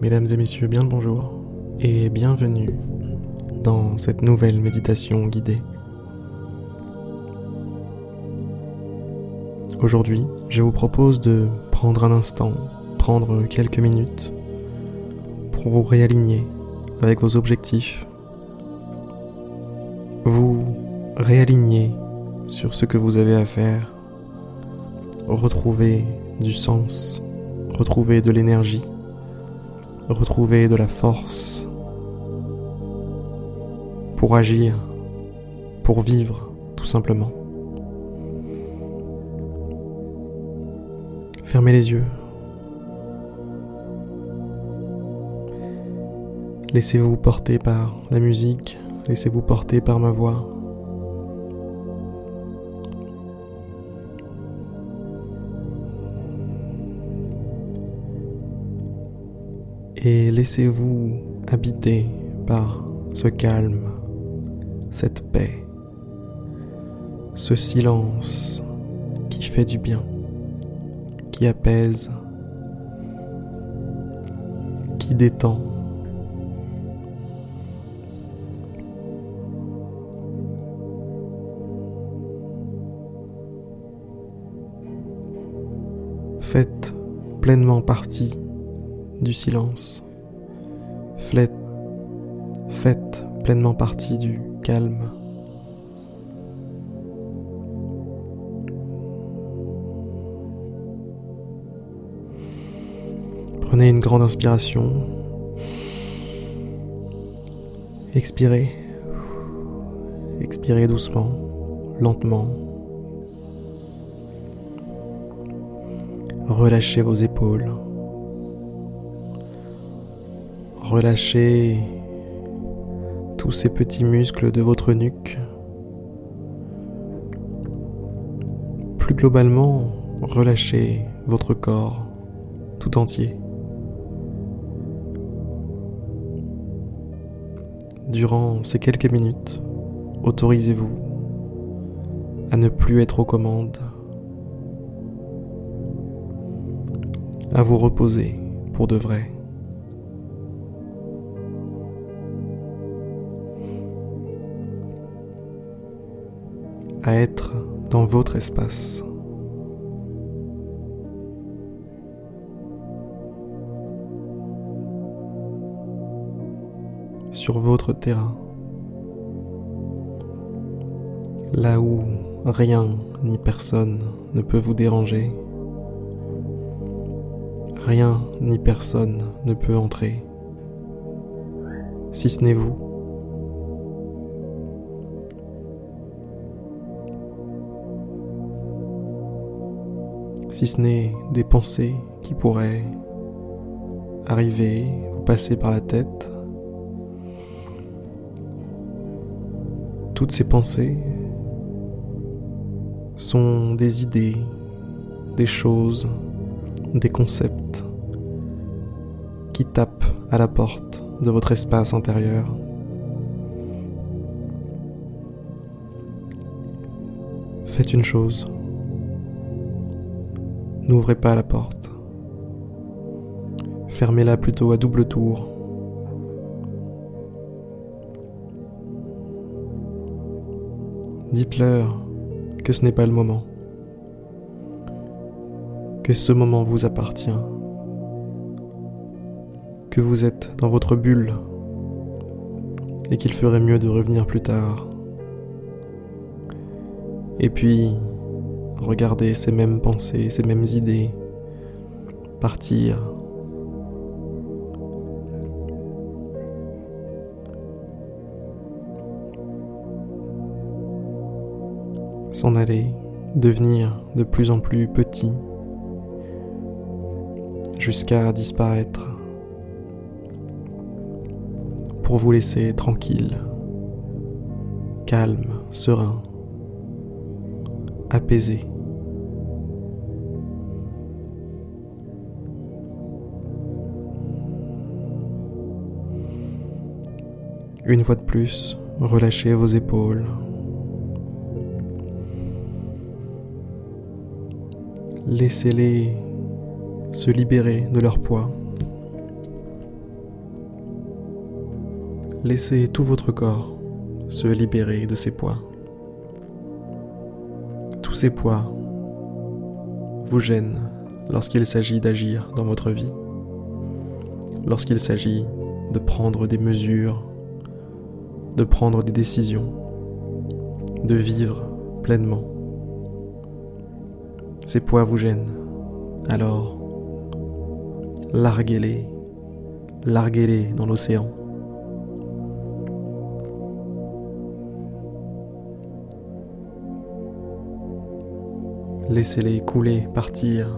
Mesdames et messieurs, bien le bonjour et bienvenue dans cette nouvelle méditation guidée. Aujourd'hui, je vous propose de prendre un instant, prendre quelques minutes pour vous réaligner avec vos objectifs, vous réaligner sur ce que vous avez à faire, retrouver du sens, retrouver de l'énergie, retrouver de la force pour agir, pour vivre tout simplement. Fermez les yeux. Laissez-vous porter par la musique, laissez-vous porter par ma voix. Et laissez-vous habiter par ce calme, cette paix, ce silence qui fait du bien, qui apaise, qui détend. Faites pleinement partie du silence. Faites, faites pleinement partie du calme. Prenez une grande inspiration. Expirez. Expirez doucement, lentement. Relâchez vos épaules. Relâchez tous ces petits muscles de votre nuque. Plus globalement, relâchez votre corps tout entier. Durant ces quelques minutes, autorisez-vous à ne plus être aux commandes, à vous reposer pour de vrai. À être dans votre espace. Sur votre terrain. Là où rien ni personne ne peut vous déranger. Rien ni personne ne peut entrer. Si ce n'est vous. Si ce n'est des pensées qui pourraient arriver ou passer par la tête. Toutes ces pensées sont des idées, des choses, des concepts qui tapent à la porte de votre espace intérieur. Faites une chose. N'ouvrez pas la porte. Fermez-la plutôt à double tour. Dites-leur que ce n'est pas le moment, que ce moment vous appartient, que vous êtes dans votre bulle et qu'il ferait mieux de revenir plus tard. Et puis, regarder ces mêmes pensées, ces mêmes idées partir. S'en aller, devenir de plus en plus petit, jusqu'à disparaître, pour vous laisser tranquille, calme, serein apaisé. Une fois de plus, relâchez vos épaules. Laissez-les se libérer de leur poids. Laissez tout votre corps se libérer de ses poids. Tous ces poids vous gênent lorsqu'il s'agit d'agir dans votre vie, lorsqu'il s'agit de prendre des mesures, de prendre des décisions, de vivre pleinement. Ces poids vous gênent, alors larguez-les, larguez-les dans l'océan. Laissez-les couler, partir.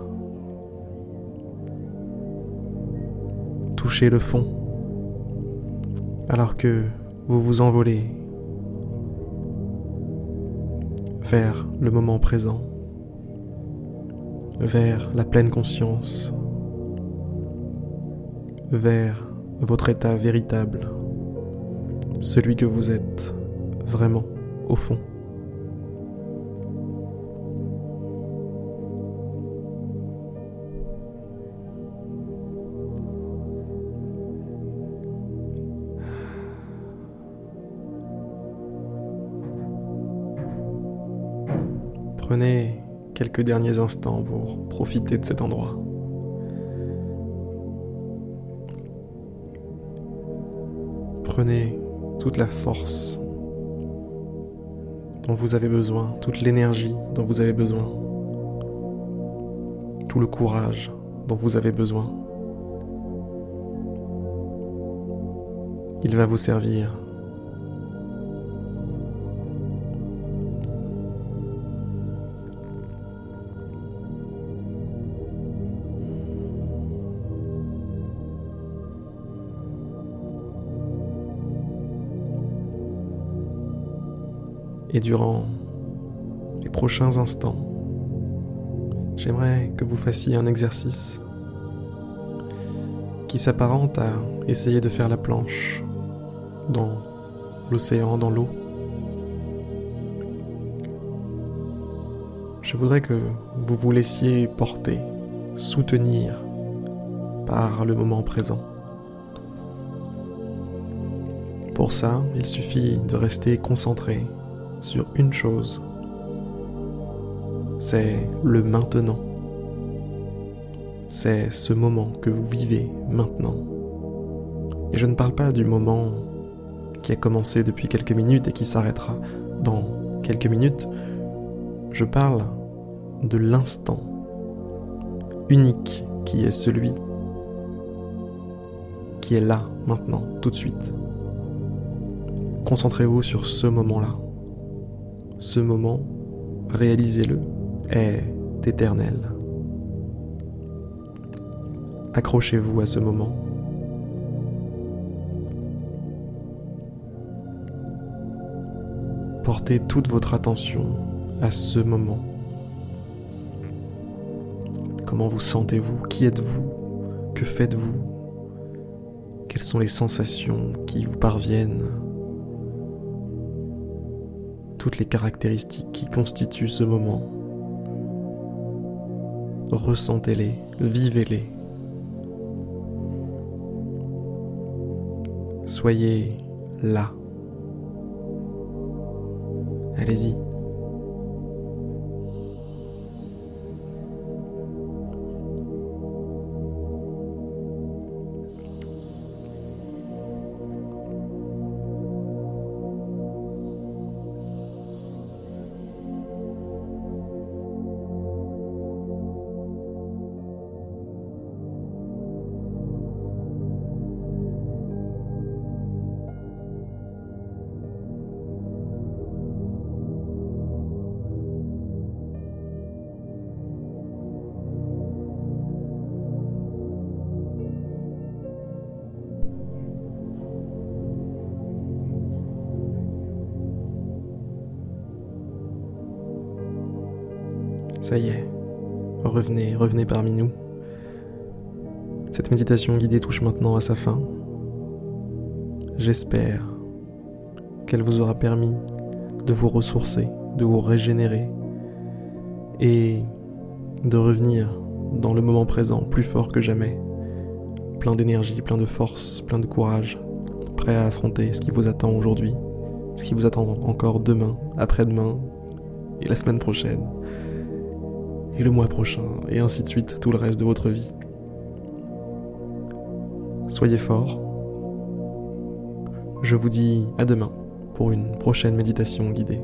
Touchez le fond alors que vous vous envolez vers le moment présent, vers la pleine conscience, vers votre état véritable, celui que vous êtes vraiment au fond. Prenez quelques derniers instants pour profiter de cet endroit. Prenez toute la force dont vous avez besoin, toute l'énergie dont vous avez besoin, tout le courage dont vous avez besoin. Il va vous servir Et durant les prochains instants, j'aimerais que vous fassiez un exercice qui s'apparente à essayer de faire la planche dans l'océan, dans l'eau. Je voudrais que vous vous laissiez porter, soutenir par le moment présent. Pour ça, il suffit de rester concentré sur une chose. C'est le maintenant. C'est ce moment que vous vivez maintenant. Et je ne parle pas du moment qui a commencé depuis quelques minutes et qui s'arrêtera dans quelques minutes. Je parle de l'instant unique qui est celui qui est là, maintenant, tout de suite. Concentrez-vous sur ce moment-là ce moment, réalisez-le, est éternel. Accrochez-vous à ce moment. Portez toute votre attention à ce moment. Comment vous sentez-vous? Qui êtes-vous? Que faites-vous? Quelles sont les sensations qui vous parviennent? Toutes les caractéristiques qui constituent ce moment. Ressentez-les, vivez-les. Soyez là. Allez-y. Ça y est, revenez, revenez parmi nous. Cette méditation guidée touche maintenant à sa fin. J'espère qu'elle vous aura permis de vous ressourcer, de vous régénérer et de revenir dans le moment présent plus fort que jamais, plein d'énergie, plein de force, plein de courage, prêt à affronter ce qui vous attend aujourd'hui, ce qui vous attend encore demain, après-demain, et la semaine prochaine, le mois prochain, et ainsi de suite tout le reste de votre vie. Soyez forts. Je vous dis à demain pour une prochaine méditation guidée.